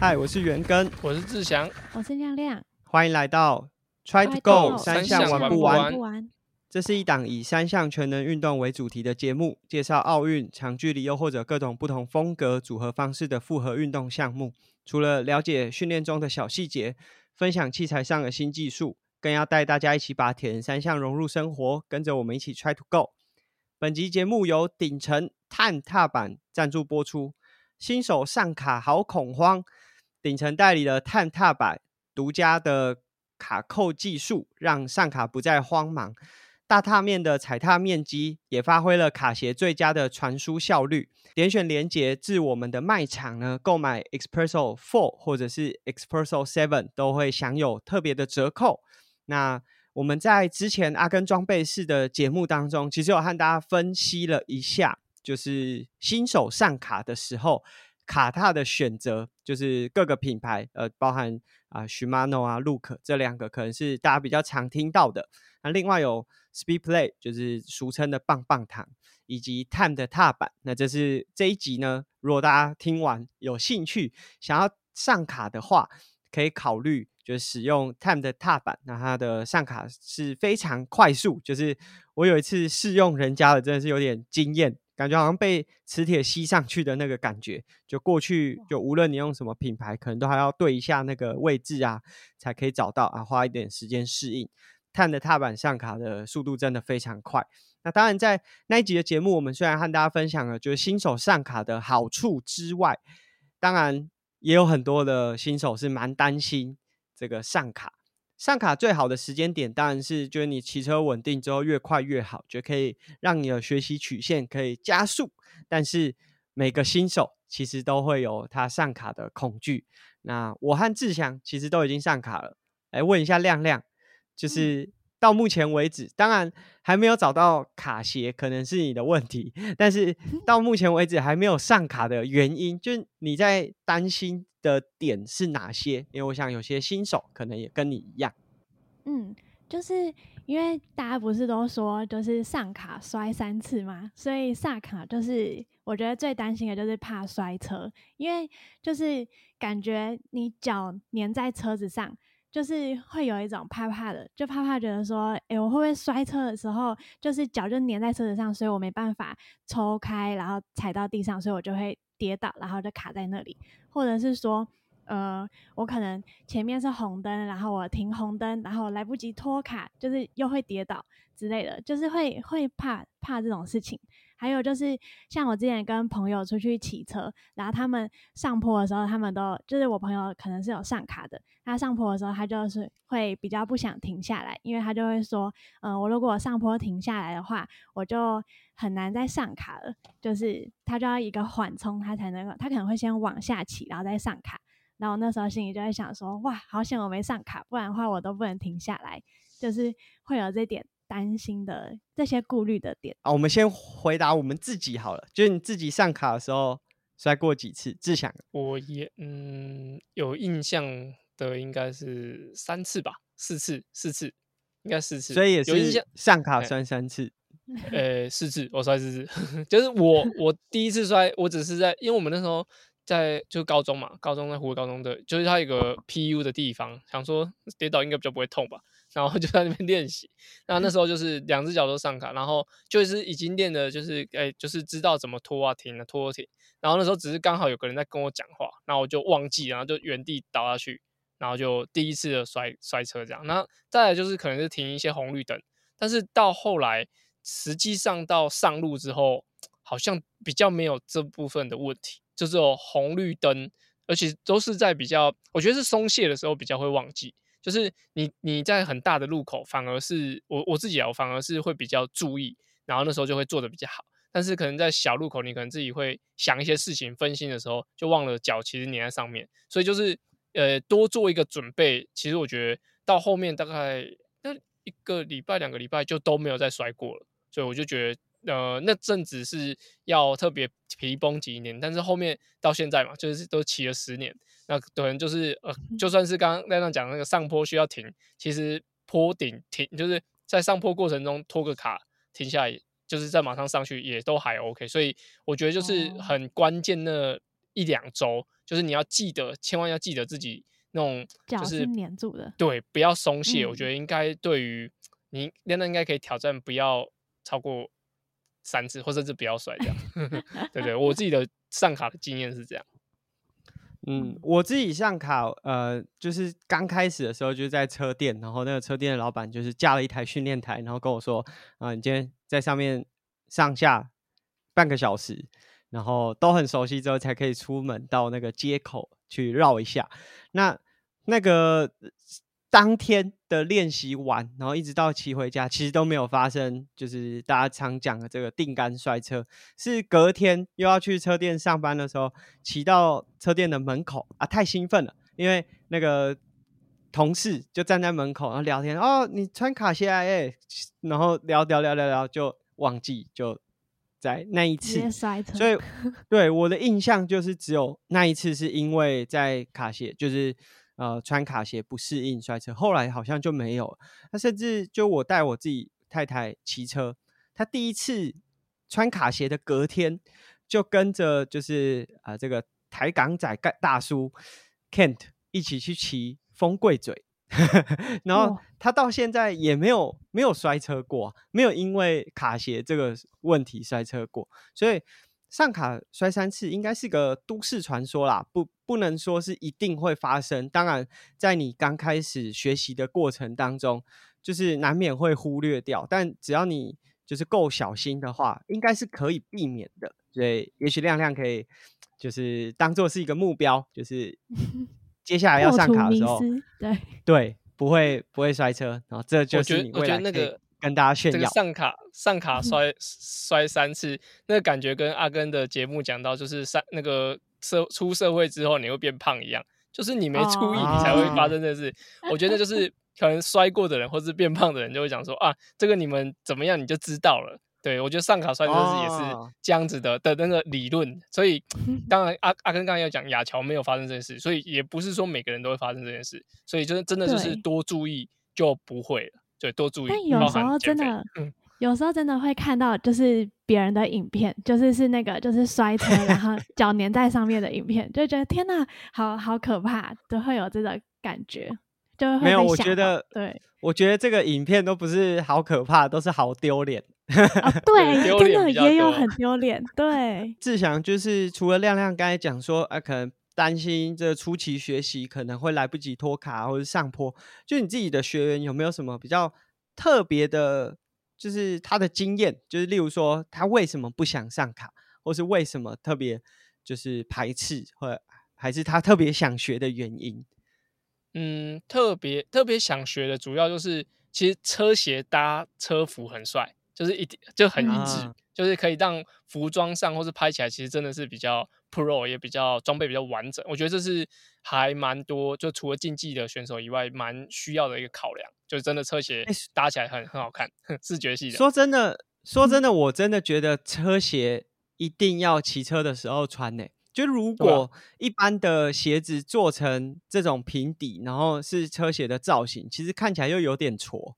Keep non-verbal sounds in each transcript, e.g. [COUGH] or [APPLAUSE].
嗨，我是元根，我是志祥，我是亮亮。欢迎来到 Try to Go 三项项玩不玩。这是一档以三项全能运动为主题的节目，介绍奥运、长距离又或者各种不同风格组合方式的复合运动项目。除了了解训练中的小细节，分享器材上的新技术，更要带大家一起把铁人三项融入生活，跟着我们一起 Try to Go。本集节目由顶层碳踏板赞助播出。新手上卡好恐慌，顶层代理的碳踏板独家的卡扣技术，让上卡不再慌忙。大踏面的踩踏面积也发挥了卡鞋最佳的传输效率。点选连接至我们的卖场呢，购买 Expresso Four 或者是 Expresso Seven 都会享有特别的折扣。那我们在之前阿根装备室的节目当中，其实有和大家分析了一下，就是新手上卡的时候，卡踏的选择，就是各个品牌，呃，包含啊、Shimano 啊、Look 这两个可能是大家比较常听到的。那另外有 Speed Play，就是俗称的棒棒糖，以及 Time 的踏板。那这是这一集呢，如果大家听完有兴趣，想要上卡的话，可以考虑就使用 Time 的踏板，那它的上卡是非常快速。就是我有一次试用人家的，真的是有点惊艳，感觉好像被磁铁吸上去的那个感觉。就过去就无论你用什么品牌，可能都还要对一下那个位置啊，才可以找到啊，花一点时间适应。碳的踏板上卡的速度真的非常快。那当然，在那一集的节目，我们虽然和大家分享了就是新手上卡的好处之外，当然也有很多的新手是蛮担心这个上卡。上卡最好的时间点当然是，就是你骑车稳定之后越快越好，就可以让你的学习曲线可以加速。但是每个新手其实都会有他上卡的恐惧。那我和志祥其实都已经上卡了，来问一下亮亮，就是到目前为止，当然还没有找到卡鞋，可能是你的问题，但是 [LAUGHS] 到目前为止还没有上卡的原因，就是你在担心的点是哪些？因为我想有些新手可能也跟你一样，嗯，就是因为大家不是都说就是上卡摔三次嘛，所以上卡就是我觉得最担心的就是怕摔车，因为就是感觉你脚粘在车子上。就是会有一种怕怕的，就怕怕觉得说，诶，我会不会摔车的时候，就是脚就粘在车子上，所以我没办法抽开，然后踩到地上，所以我就会跌倒，然后就卡在那里，或者是说，呃，我可能前面是红灯，然后我停红灯，然后来不及拖卡，就是又会跌倒之类的，就是会会怕怕这种事情。还有就是，像我之前跟朋友出去骑车，然后他们上坡的时候，他们都就是我朋友可能是有上卡的，他上坡的时候，他就是会比较不想停下来，因为他就会说，嗯、我如果上坡停下来的话，我就很难再上卡了，就是他就要一个缓冲，他才能够，他可能会先往下骑，然后再上卡。然后那时候心里就在想说，哇，好险我没上卡，不然的话我都不能停下来，就是会有这点担心的这些顾虑的点。啊，我们先回答我们自己好了，就是你自己上卡的时候摔过几次？志祥，我也嗯有印象的应该是三次吧，四次，四次，应该四次，所以也有印象是，上卡哎摔三次。[LAUGHS] 呃，四次，我摔四次，[LAUGHS] 就是我我第一次摔，我只是在，因为我们那时候在就高中嘛，高中在湖北高中的，就是它有个 PU 的地方，想说跌倒应该比较不会痛吧，然后就在那边练习。那那时候就是两只脚都上卡，然后就是已经练的，就是哎、就是知道怎么拖啊停啊拖停。然后那时候只是刚好有个人在跟我讲话，然后我就忘记，然后就原地倒下去，然后就第一次的摔摔车这样。那再来就是可能是停一些红绿灯，但是到后来实际上到上路之后，好像比较没有这部分的问题，就是有红绿灯，而且都是在比较，我觉得是松懈的时候比较会忘记。就是你你在很大的路口，反而是我我自己啊，我反而是会比较注意，然后那时候就会做的比较好。但是可能在小路口，你可能自己会想一些事情，分心的时候就忘了脚其实粘在上面，所以就是呃多做一个准备。其实我觉得到后面大概那一个礼拜、两个礼拜就都没有再摔过了，所以我就觉得呃那阵子是要特别皮绷紧一点。但是后面到现在嘛，就是都骑了十年，那可能就是呃就算是刚刚亮亮讲的那个上坡需要停，其实坡顶停就是在上坡过程中拖个卡停下来。就是再马上上去也都还 OK，所以我觉得就是哦很关键那一两周，就是你要记得，千万要记得自己那种就是粘住的。对，不要松懈。我觉嗯得应该对于你练的应该可以挑战，不要超过三次，或甚至不要摔这样。对对，我自己的上卡的经验是这样。嗯，我自己上卡，呃，就是刚开始的时候就是在车店，然后那个车店的老板就是架了一台训练台，然后跟我说，啊、你今天在上面上下半个小时，然后都很熟悉之后才可以出门到那个街口去绕一下。那那个呃当天的练习完，然后一直到骑回家，其实都没有发生，就是大家常讲的这个定杆摔车。是隔天又要去车店上班的时候，骑到车店的门口啊，太兴奋了，因为那个同事就站在门口，然后聊天，哦，你穿卡鞋啊，哎，然后聊聊聊聊聊，就忘记就在那一次摔车，所以 [LAUGHS] 对我的印象就是只有那一次是因为在卡鞋，就是呃穿卡鞋不适应摔车，后来好像就没有了。那甚至就我带我自己太太骑车，她第一次穿卡鞋的隔天，就跟着就是啊、呃这个台港仔大大叔 Kent 一起去骑风柜嘴。[LAUGHS] 然后他到现在也没有没有摔车过啊，没有因为卡鞋这个问题摔车过，所以上卡摔三次应该是个都市传说啦，不不能说是一定会发生。当然，在你刚开始学习的过程当中，就是难免会忽略掉，但只要你就是够小心的话，应该是可以避免的。所以，也许亮亮可以就是当做是一个目标，就是 [LAUGHS] 接下来要上卡的时候，对，对，不会不会摔车，然后这就是你未来那个跟大家炫耀这个。上卡上卡摔摔三次，那个感觉跟阿根的节目讲到，就是三那个社出社会之后你会变胖一样，就是你没注意，你才会发哦生这事。[LAUGHS] 我觉得就是可能摔过的人或是变胖的人就会讲说啊，这个你们怎么样你就知道了。对，我觉得上卡摔车是也是哦这样子的的那个理论，所以 [LAUGHS] 当然阿阿根刚才要讲亚乔没有发生这件事，所以也不是说每个人都会发生这件事，所以就是真的就是多注意就不会了，对，多注意。但有包时候真的嗯，有时候真的会看到，就是别人的影片，就是是那个就是摔车，然后 [LAUGHS] 脚粘在上面的影片，就觉得天呐，好好可怕，都会有这个感觉，就会没有我觉得对我觉得这个影片都不是好可怕，都是好丢脸。哦，[LAUGHS] 对，真的也有很丢脸，[LAUGHS] 对，志祥就是除了亮亮刚才讲说，啊，可能担心这初期学习可能会来不及脱卡或者上坡，就你自己的学员有没有什么比较特别的，就是他的经验，就是例如说他为什么不想上卡，或是为什么特别就是排斥，或还是他特别想学的原因？嗯，特别特别想学的主要就是，其实车鞋搭车服很帅，就是一定就很一致，啊就是可以让服装上或是拍起来，其实真的是比较 pro，也比较装备比较完整。我觉得这是还蛮多，就除了竞技的选手以外，蛮需要的一个考量，就是真的车鞋搭起来很很好看，[LAUGHS] 视觉系的。说真的，说真的，我真的觉得车鞋一定要骑车的时候穿呢、就如果一般的鞋子做成这种平底，然后是车鞋的造型，其实看起来又有点挫。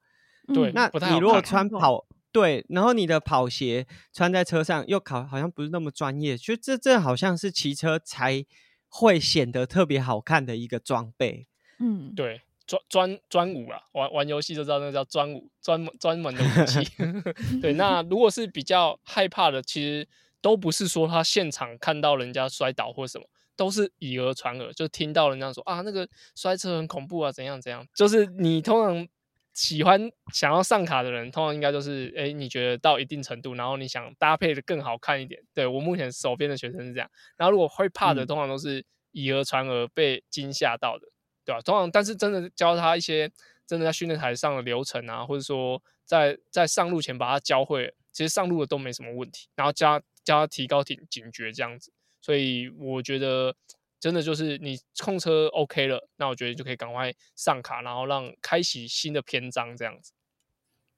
对嗯那你如果穿过跑对，然后你的跑鞋穿在车上又考好像不是那么专业，就这这好像是骑车才会显得特别好看的一个装备。嗯，对，专专专武啊，玩玩游戏就知道那个叫专武，专门专门的武器。[LAUGHS] 对，那如果是比较害怕的，其实都不是说他现场看到人家摔倒或什么，都是以讹传讹，就听到人家说啊那个摔车很恐怖啊，怎样怎样。就是你通常喜欢想要上卡的人，通常应该就是哎，你觉得到一定程度，然后你想搭配的更好看一点。对我目前手边的学生是这样，然后如果会怕的，嗯通常都是以讹传讹被惊吓到的。对吧、通常，但是真的教他一些真的在训练台上的流程啊，或者说在在上路前把他教会，其实上路的都没什么问题。然后教教他提高警警觉这样子，所以我觉得真的就是你控车 OK 了，那我觉得就可以赶快上卡，然后让开启新的篇章这样子。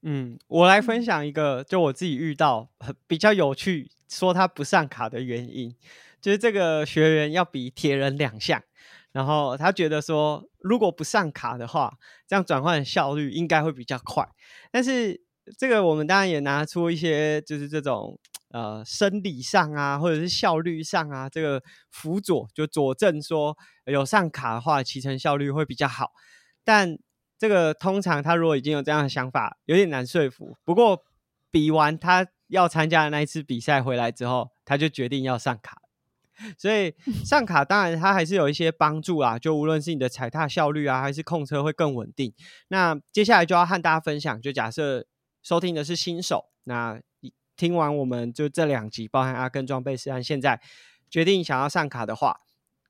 嗯，我来分享一个，就我自己遇到很比较有趣，说他不上卡的原因，就是这个学员要比铁人两项，然后他觉得说，如果不上卡的话，这样转换效率应该会比较快。但是这个我们当然也拿出一些就是这种呃生理上啊，或者是效率上啊，这个辅佐就佐证说有上卡的话，骑乘效率会比较好。但这个通常他如果已经有这样的想法，有点难说服。不过比完他要参加的那一次比赛回来之后，他就决定要上卡。所以 [LAUGHS] 上卡当然它还是有一些帮助啊，就无论是你的踩踏效率啊，还是控车会更稳定。那接下来就要和大家分享，就假设收听的是新手，那听完我们就这两集，包含阿根装备师和现在决定想要上卡的话，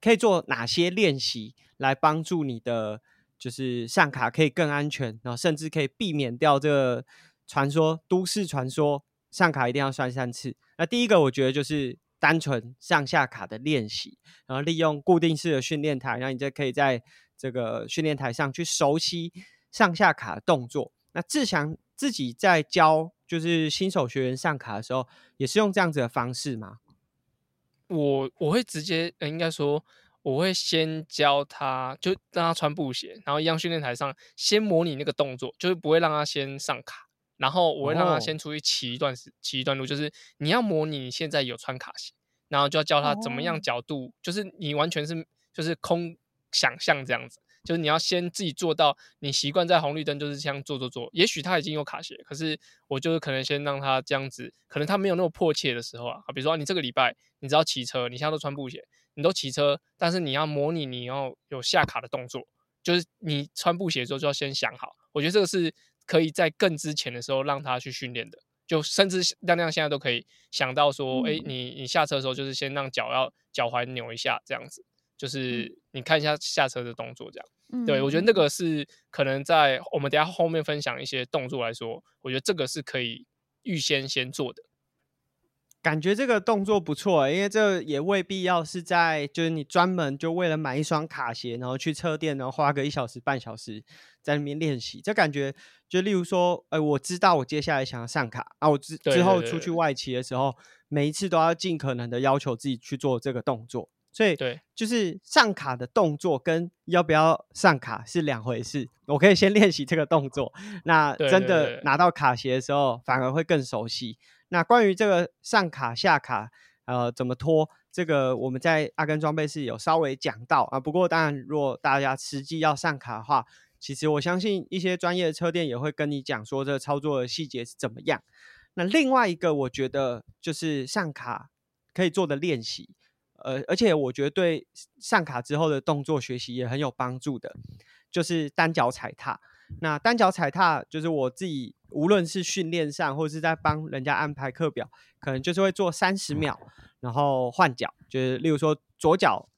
可以做哪些练习来帮助你的，就是上卡可以更安全，然后甚至可以避免掉这个传说都市传说上卡一定要摔三次。那第一个我觉得就是。单纯上下卡的练习，然后利用固定式的训练台，然后你就可以在这个训练台上去熟悉上下卡的动作。那志强自己在教就是新手学员上卡的时候，也是用这样子的方式吗？我我会直接，呃应该说我会先教他，就让他穿布鞋，然后一样训练台上先模拟那个动作，就是不会让他先上卡。然后我会让他先出去骑一段时，骑一段路，就是你要模拟你现在有穿卡鞋，然后就要教他怎么样角度，就是你完全是就是空想象这样子，就是你要先自己做到，你习惯在红绿灯就是这样做做做。也许他已经有卡鞋，可是我就是可能先让他这样子，可能他没有那么迫切的时候啊，比如说你这个礼拜你知道骑车，你现在都穿布鞋，你都骑车，但是你要模拟你要有下卡的动作，就是你穿布鞋的时候就要先想好，我觉得这个是。可以在更之前的时候让他去训练的，就甚至亮亮现在都可以想到说，哎，你你下车的时候就是先让脚要脚踝扭一下，这样子，就是你看一下下车的动作，这样，对我觉得那个是可能在我们等下后面分享一些动作来说，我觉得这个是可以预先先做的。感觉这个动作不错，因为这也未必要是在就是你专门就为了买一双卡鞋，然后去车店，然后花个一小时半小时在那边练习。这感觉就例如说，哎，我知道我接下来想要上卡啊，我之之后出去外骑的时候，每一次都要尽可能的要求自己去做这个动作。所以，对，就是上卡的动作跟要不要上卡是两回事。我可以先 [LAUGHS] 练习这个动作，那真的拿到卡鞋的时候，反而会更熟悉。那关于这个上卡下卡，呃，怎么拖？这个我们在阿根装备室有稍微讲到啊。不过当然，如果大家实际要上卡的话，其实我相信一些专业的车店也会跟你讲说这操作的细节是怎么样。那另外一个，我觉得就是上卡可以做的练习，呃，而且我觉得对上卡之后的动作学习也很有帮助的，就是单脚踩踏。那单脚踩踏就是我自己，无论是训练上，或者是在帮人家安排课表，可能就是会做三十秒，然后换脚，就是例如说左脚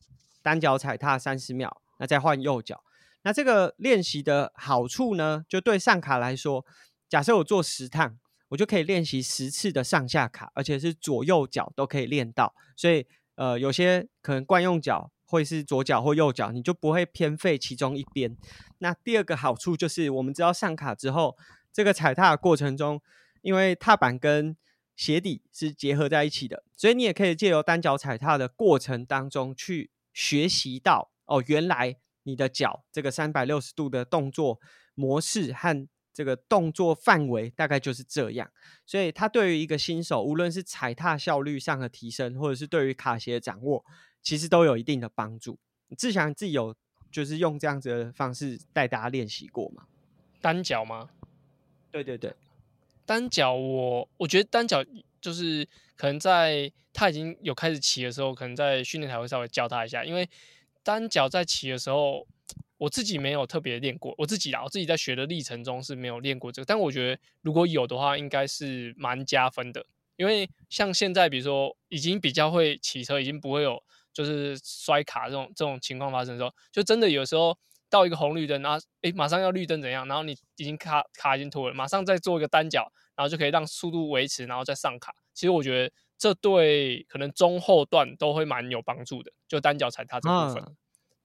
单脚踩踏三十秒，那再换右脚。那这个练习的好处呢，就对上卡来说，假设我做十趟，我就可以练习十次的上下卡，而且是左右脚都可以练到。所以呃，有些可能惯用脚。会是左脚或右脚，你就不会偏废其中一边。那第二个好处就是，我们知道上卡之后，这个踩踏的过程中，因为踏板跟鞋底是结合在一起的，所以你也可以借由单脚踩踏的过程当中去学习到哦，原来你的脚这个三百六十度的动作模式和这个动作范围大概就是这样。所以它对于一个新手，无论是踩踏效率上的提升，或者是对于卡鞋的掌握。其实都有一定的帮助。志强自己有就是用这样子的方式带大家练习过吗？单脚吗？对对对，单脚我我觉得单脚就是可能在他已经有开始骑的时候，可能在训练台会稍微教他一下。因为单脚在骑的时候，我自己没有特别练过，我自己啊，我自己在学的历程中是没有练过这个。但我觉得如果有的话，应该是蛮加分的。因为像现在，比如说已经比较会骑车，已经不会有。就是摔卡这种这种情况发生的时候，就真的有时候到一个红绿灯，然后诶马上要绿灯怎样，然后你已经卡卡已经脱了，马上再做一个单脚，然后就可以让速度维持，然后再上卡。其实我觉得这对可能中后段都会蛮有帮助的，就单脚踩踏这部分。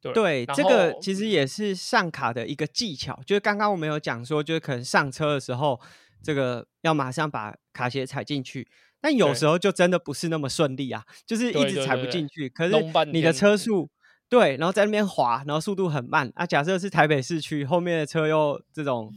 对，这个其实也是上卡的一个技巧，就是刚刚我们有讲说，就是可能上车的时候，这个要马上把卡鞋踩进去。但有时候就真的不是那么顺利啊，就是一直踩不进去。可是你的车速对，然后在那边滑，然后速度很慢啊。假设是台北市区，后面的车又这种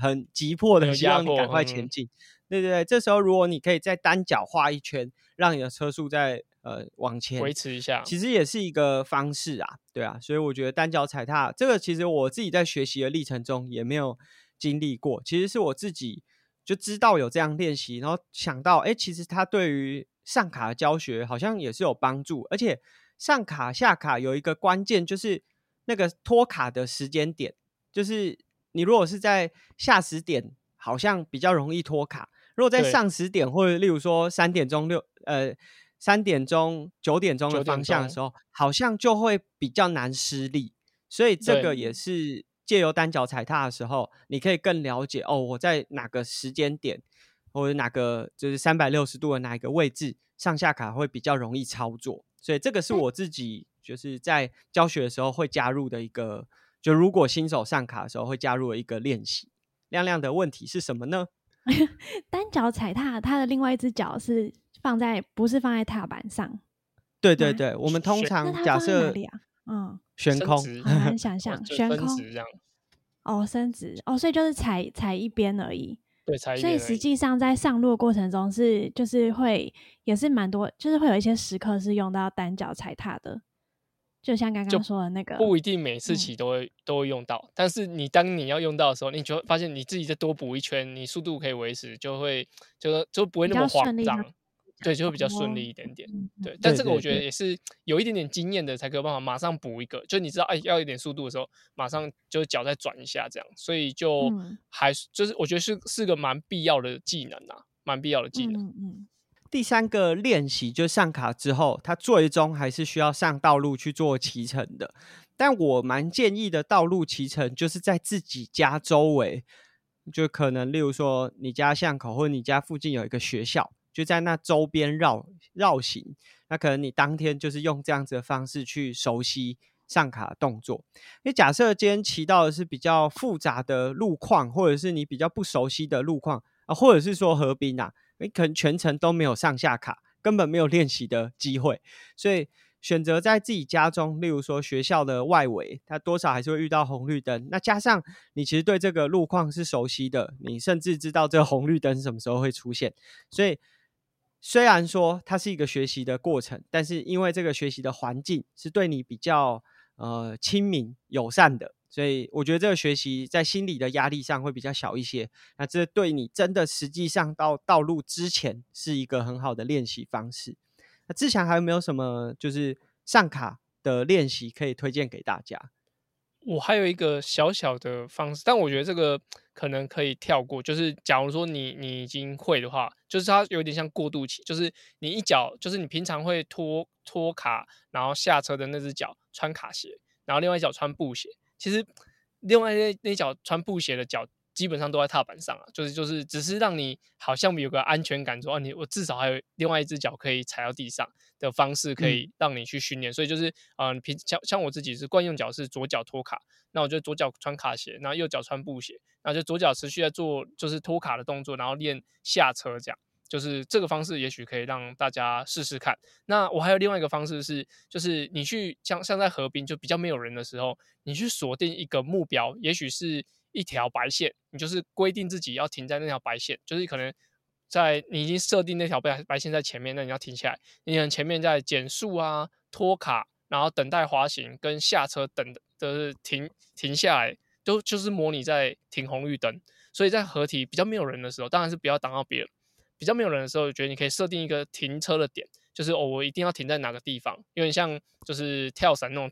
很急迫的，希望你赶快前进。对对对，这时候如果你可以再单脚画一圈，让你的车速在呃往前维持一下，其实也是一个方式啊，对啊，所以我觉得单脚踩踏这个，其实我自己在学习的历程中也没有经历过，其实是我自己就知道有这样练习，然后想到，哎，其实它对于上卡的教学好像也是有帮助，而且上卡下卡有一个关键就是那个脱卡的时间点，就是你如果是在下时点，好像比较容易脱卡。如果在上十点，或者例如说三点钟六呃三点钟九点钟的方向的时候，好像就会比较难施力，所以这个也是借由单脚踩踏的时候，你可以更了解哦，我在哪个时间点或者哪个就是三百六十度的哪一个位置上下卡会比较容易操作，所以这个是我自己就是在教学的时候会加入的一个，就如果新手上卡的时候会加入的一个练习。亮亮的问题是什么呢？[LAUGHS] 单脚踩踏，它的另外一只脚是放在不是放在踏板上。对对对，我们通常假设嗯，悬空，[LAUGHS] 很难想象悬空这样。哦，伸直哦，所以就是踩踩一边而已。对，踩。所以实际上在上路的过程中是就是会也是蛮多，就是会有一些时刻是用到单脚踩踏的。就像刚刚说的那个，不一定每次骑都会都会用到，但是你当你要用到的时候，你就会发现你自己再多补一圈，你速度可以维持，就会就就不会那么慌张，对，就会比较顺利一点点。对，但这个我觉得也是有一点点经验的才可有办法马上补一个，就你知道哎要一点速度的时候，马上就脚再转一下这样，所以就还就是我觉得是是个蛮必要的技能啊，蛮必要的技能。嗯。第三个练习就上卡之后，它最终还是需要上道路去做骑乘的。但我蛮建议的道路骑乘，就是在自己家周围，就可能例如说你家巷口或者你家附近有一个学校，就在那周边绕绕行。那可能你当天就是用这样子的方式去熟悉上卡动作。因为假设今天骑到的是比较复杂的路况，或者是你比较不熟悉的路况啊，或者是说河滨啊。你可能全程都没有上下卡，根本没有练习的机会，所以选择在自己家中，例如说学校的外围，它多少还是会遇到红绿灯。那加上你其实对这个路况是熟悉的，你甚至知道这个红绿灯什么时候会出现。所以虽然说它是一个学习的过程，但是因为这个学习的环境是对你比较呃亲民友善的。所以我觉得这个学习在心理的压力上会比较小一些，那这对你真的实际上到道路之前是一个很好的练习方式。那志强还有没有什么就是上卡的练习可以推荐给大家？我还有一个小小的方式，但我觉得这个可能可以跳过。就是假如说你你已经会的话，就是它有点像过渡期，就是你一脚就是你平常会拖拖卡，然后下车的那只脚穿卡鞋，然后另外一脚穿布鞋。其实，另外那那脚穿布鞋的脚基本上都在踏板上啊，就是就是只是让你好像有个安全感，说啊你我至少还有另外一只脚可以踩到地上的方式，可以让你去训练。所以就是嗯，平像像我自己是惯用脚是左脚拖卡，那我就左脚穿卡鞋，然后右脚穿布鞋，然后就左脚持续在做就是拖卡的动作，然后练下车这样。就是这个方式，也许可以让大家试试看。那我还有另外一个方式是，就是你去像像在河滨就比较没有人的时候，你去锁定一个目标，也许是一条白线，你就是规定自己要停在那条白线，就是可能在你已经设定那条白白线在前面，那你要停下来，你可能前面在减速啊、拖卡，然后等待滑行跟下车等的停停下来，都就是模拟在停红绿灯。所以在合体比较没有人的时候，当然是不要挡到别人。比较没有人的时候，我觉得你可以设定一个停车的点，就是哦，我一定要停在哪个地方，有点像就是跳伞那种，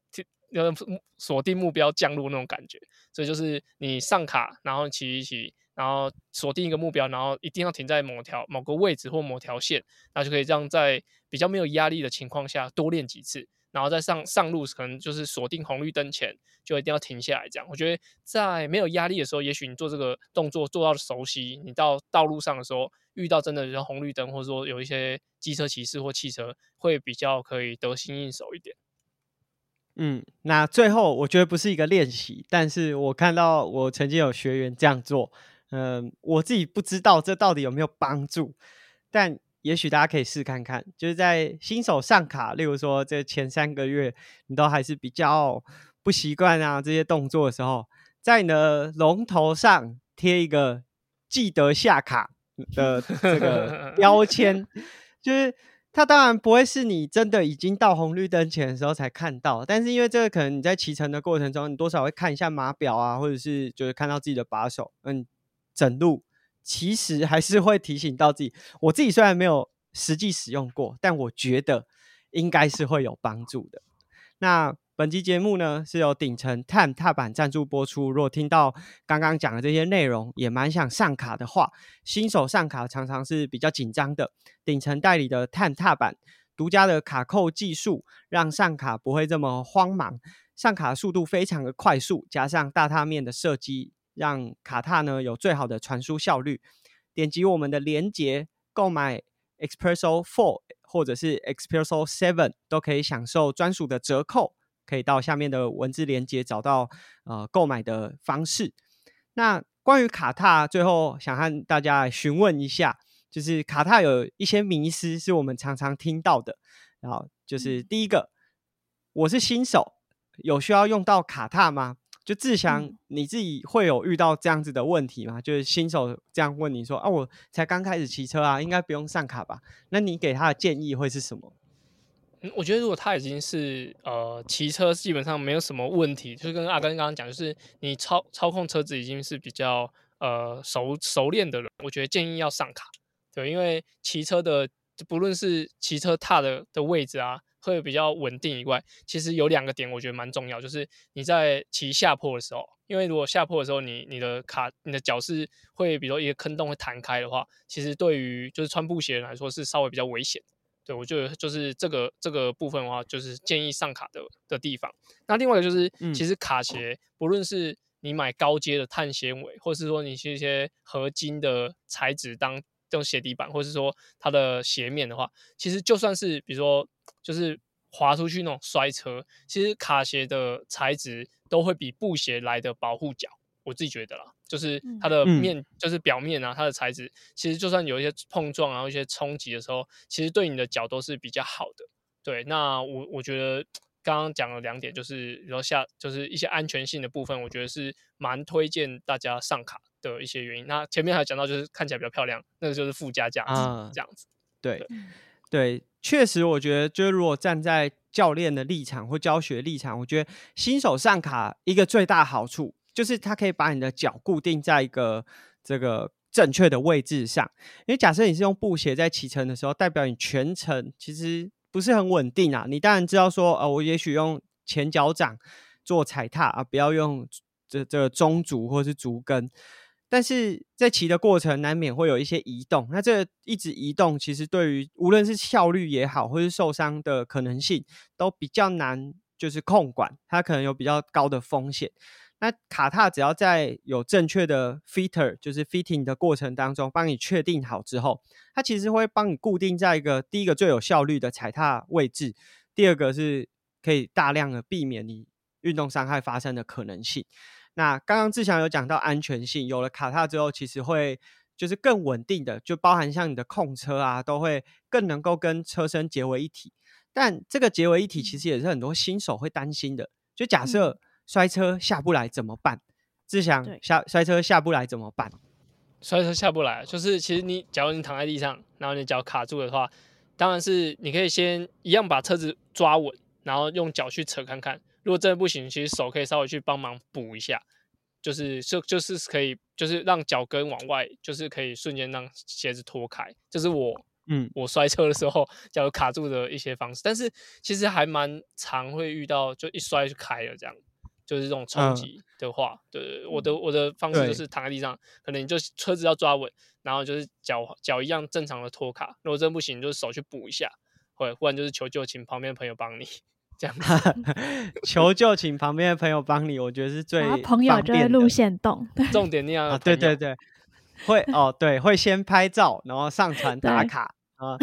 要锁定目标降落那种感觉。所以就是你上卡，然后骑一骑，然后锁定一个目标，然后一定要停在某条某个位置或某条线，那就可以这样在比较没有压力的情况下多练几次。然后再上上路，可能就是锁定红绿灯前就一定要停下来。这样，我觉得在没有压力的时候，也许你做这个动作做到了熟悉，你到道路上的时候遇到真的像红绿灯，或者说有一些机车骑士或汽车，会比较可以得心应手一点。嗯，那最后我觉得不是一个练习，但是我看到我曾经有学员这样做，嗯，我自己不知道这到底有没有帮助，但。也许大家可以试看看，就是在新手上卡，例如说这前三个月你都还是比较不习惯啊这些动作的时候，在你的龙头上贴一个记得下卡的这个 [LAUGHS] 标签，就是它当然不会是你真的已经到红绿灯前的时候才看到，但是因为这个可能你在骑乘的过程中，你多少会看一下码表啊，或者是就是看到自己的把手，嗯，整路其实还是会提醒到自己。我自己虽然没有实际使用过，但我觉得应该是会有帮助的。那本期节目呢是由顶层碳踏板赞助播出。如果听到刚刚讲的这些内容，也蛮想上卡的话，新手上卡常常是比较紧张的。顶层代理的碳踏板，独家的卡扣技术，让上卡不会这么慌忙，上卡速度非常的快速，加上大踏面的设计，让卡踏呢有最好的传输效率。点击我们的链接购买 Expresso Four 或者是 Expresso Seven，都可以享受专属的折扣。可以到下面的文字连接找到呃购买的方式。那关于卡踏，最后想和大家询问一下，就是卡踏有一些迷思是我们常常听到的。然后就是第一个，我是新手，有需要用到卡踏吗？就志祥你自己会有遇到这样子的问题吗？就是新手这样问你说啊，我才刚开始骑车啊，应该不用上卡吧？那你给他的建议会是什么？我觉得如果他已经是呃骑车基本上没有什么问题，就是跟阿根刚刚讲，就是你操操控车子已经是比较呃熟熟练的人，我觉得建议要上卡，对，因为骑车的不论是骑车踏的的位置啊，会比较稳定以外，其实有两个点我觉得蛮重要，就是你在骑下坡的时候，因为如果下坡的时候你你的卡你的脚是会比如说一个坑洞会弹开的话，其实对于就是穿布鞋来说是稍微比较危险的。对，我觉得就是这个这个部分的话，就是建议上卡的的地方。那另外一个就是，其实卡鞋不论是你买高阶的碳纤维，或是说你是一些合金的材质当这种鞋底板，或是说它的鞋面的话，其实就算是比如说就是滑出去那种摔车，其实卡鞋的材质都会比布鞋来的保护脚。我自己觉得啦，就是它的面，就是表面啊，它的材质，其实就算有一些碰撞，然后一些冲击的时候，其实对你的脚都是比较好的。对，那我我觉得刚刚讲了两点，就是然后下就是一些安全性的部分，我觉得是蛮推荐大家上卡的一些原因。那前面还讲到就是看起来比较漂亮，那个就是附加价值这样子。对对，确实，我觉得就是如果站在教练的立场或教学立场，我觉得新手上卡一个最大好处。就是它可以把你的脚固定在一个这个正确的位置上，因为假设你是用布鞋在骑乘的时候，代表你全程其实不是很稳定啊。你当然知道说，呃，我也许用前脚掌做踩踏啊，不要用这这个中足或是足跟，但是在骑的过程难免会有一些移动，那这一直移动，其实对于无论是效率也好，或是受伤的可能性，都比较难就是控管，它可能有比较高的风险。那卡踏只要在有正确的 fitter，就是 fitting 的过程当中，帮你确定好之后，它其实会帮你固定在一个第一个最有效率的踩踏位置，第二个是可以大量的避免你运动伤害发生的可能性。那刚刚志强有讲到安全性，有了卡踏之后，其实会就是更稳定的，就包含像你的控车啊，都会更能够跟车身结为一体。但这个结为一体，其实也是很多新手会担心的，就假设。摔车下不来怎么办？志祥下摔车下不来怎么办？摔车下不来，就是其实你假如你躺在地上，然后你脚卡住的话，当然是你可以先一样把车子抓稳，然后用脚去扯看看。如果真的不行，其实手可以稍微去帮忙补一下，就是就就是可以，就是让脚跟往外，就是可以瞬间让鞋子脱开。这是我嗯我摔车的时候脚卡住的一些方式，但是其实还蛮常会遇到，就一摔就开了这样。就是这种冲击的话，对我的我的方式就是躺在地上，可能你就车子要抓稳，然后就是脚脚一样正常的拖卡。如果真不行，就是手去补一下，或不然就是求救，请旁边的朋友帮你这样。[LAUGHS] 求救，请旁边的朋友帮你，我觉得是最朋友就是路线动，[LAUGHS] 重点那样。对对对，会哦，对，会先拍照，然后上传打 [LAUGHS] 卡啊。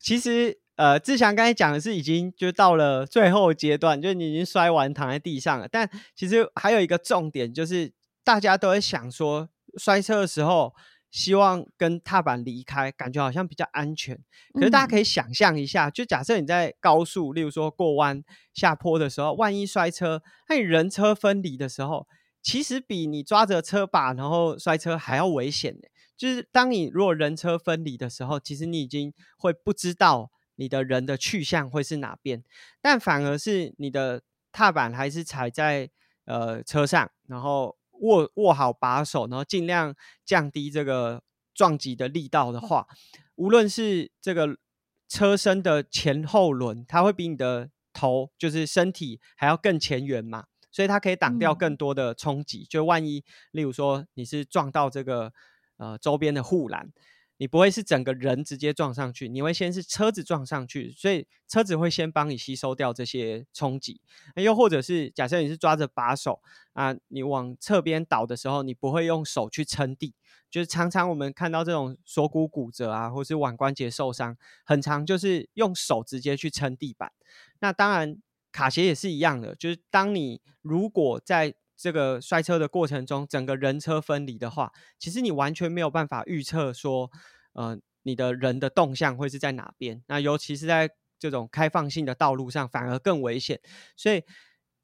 其实。呃，志强刚才讲的是已经就到了最后阶段，就你已经摔完躺在地上了。但其实还有一个重点，就是大家都会想说，摔车的时候希望跟踏板离开，感觉好像比较安全。可是大家可以想象一下，就假设你在高速，例如说过弯下坡的时候，万一摔车，那你人车分离的时候，其实比你抓着车把然后摔车还要危险就是当你如果人车分离的时候，其实你已经会不知道你的人的去向会是哪边，但反而是你的踏板还是踩在呃车上，然后握握好把手，然后尽量降低这个撞击的力道的话，无论是这个车身的前后轮，它会比你的头就是身体还要更前缘嘛，所以它可以挡掉更多的冲击。就万一，例如说你是撞到这个呃周边的护栏，你不会是整个人直接撞上去，你会先是车子撞上去，所以车子会先帮你吸收掉这些冲击。又或者是假设你是抓着把手啊，你往侧边倒的时候，你不会用手去撑地，就是常常我们看到这种锁骨骨折啊，或是腕关节受伤，很常就是用手直接去撑地板。那当然，卡鞋也是一样的，就是当你如果在这个摔车的过程中，整个人车分离的话，其实你完全没有办法预测说，呃，你的人的动向会是在哪边。那尤其是在这种开放性的道路上，反而更危险。所以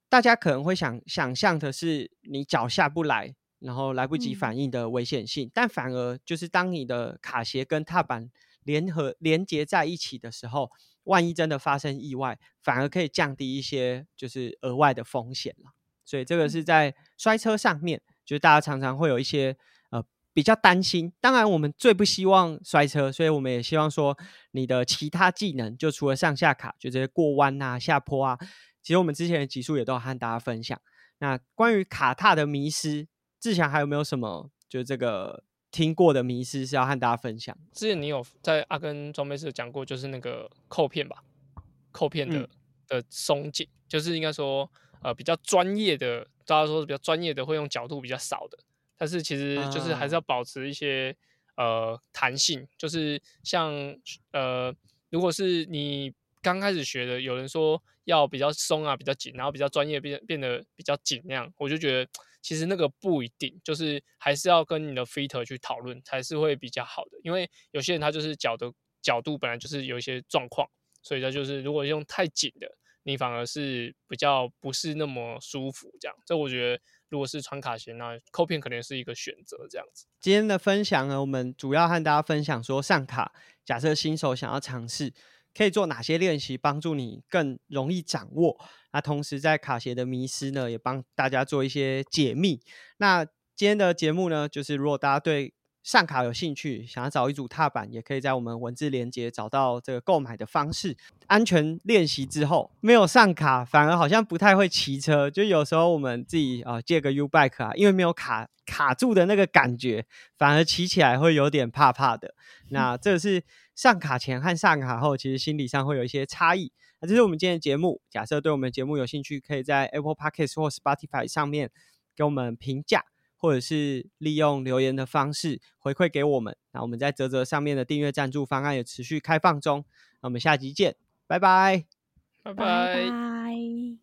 大家可能会想想象的是，你脚下不来，然后来不及反应的危险性，但反而就是当你的卡鞋跟踏板联合连接在一起的时候。万一真的发生意外，反而可以降低一些就是额外的风险了。所以这个是在摔车上面，就是大家常常会有一些呃比较担心。当然，我们最不希望摔车，所以我们也希望说你的其他技能，就除了上下卡，就这些过弯啊、下坡啊，其实我们之前的集数也都和大家分享。那关于卡踏的迷失，志强还有没有什么？就这个。听过的迷失是要和大家分享。之前你有在阿根装备室讲过，就是那个扣片吧，扣片的的松紧，就是应该说呃比较专业的，大家说是比较专业的会用角度比较少的，但是其实就是还是要保持一些呃弹性，就是像呃如果是你刚开始学的，有人说要比较松啊，比较紧，然后比较专业变变得比较紧那样，我就觉得。其实那个不一定，就是还是要跟你的 fitter 去讨论才是会比较好的。因为有些人他就是脚的角度本来就是有一些状况，所以他就是如果用太紧的，你反而是比较不是那么舒服。这样，这我觉得如果是穿卡鞋，那扣片可能是一个选择。这样子，今天的分享呢，我们主要和大家分享说上卡，假设新手想要尝试。可以做哪些练习帮助你更容易掌握？那同时在卡鞋的迷失呢，也帮大家做一些解密。那今天的节目呢，就是如果大家对上卡有兴趣，想要找一组踏板，也可以在我们文字连接找到这个购买的方式。安全练习之后，没有上卡，反而好像不太会骑车。就有时候我们自己啊借个 U bike 啊，因为没有卡卡住的那个感觉，反而骑起来会有点怕怕的。那这是。上卡前和上卡后，其实心理上会有一些差异。那这是我们今天的节目。假设对我们节目有兴趣，可以在 Apple Podcast 或 Spotify 上面给我们评价，或者是利用留言的方式回馈给我们。那我们在泽泽上面的订阅赞助方案也持续开放中。那我们下集见，拜拜，拜拜。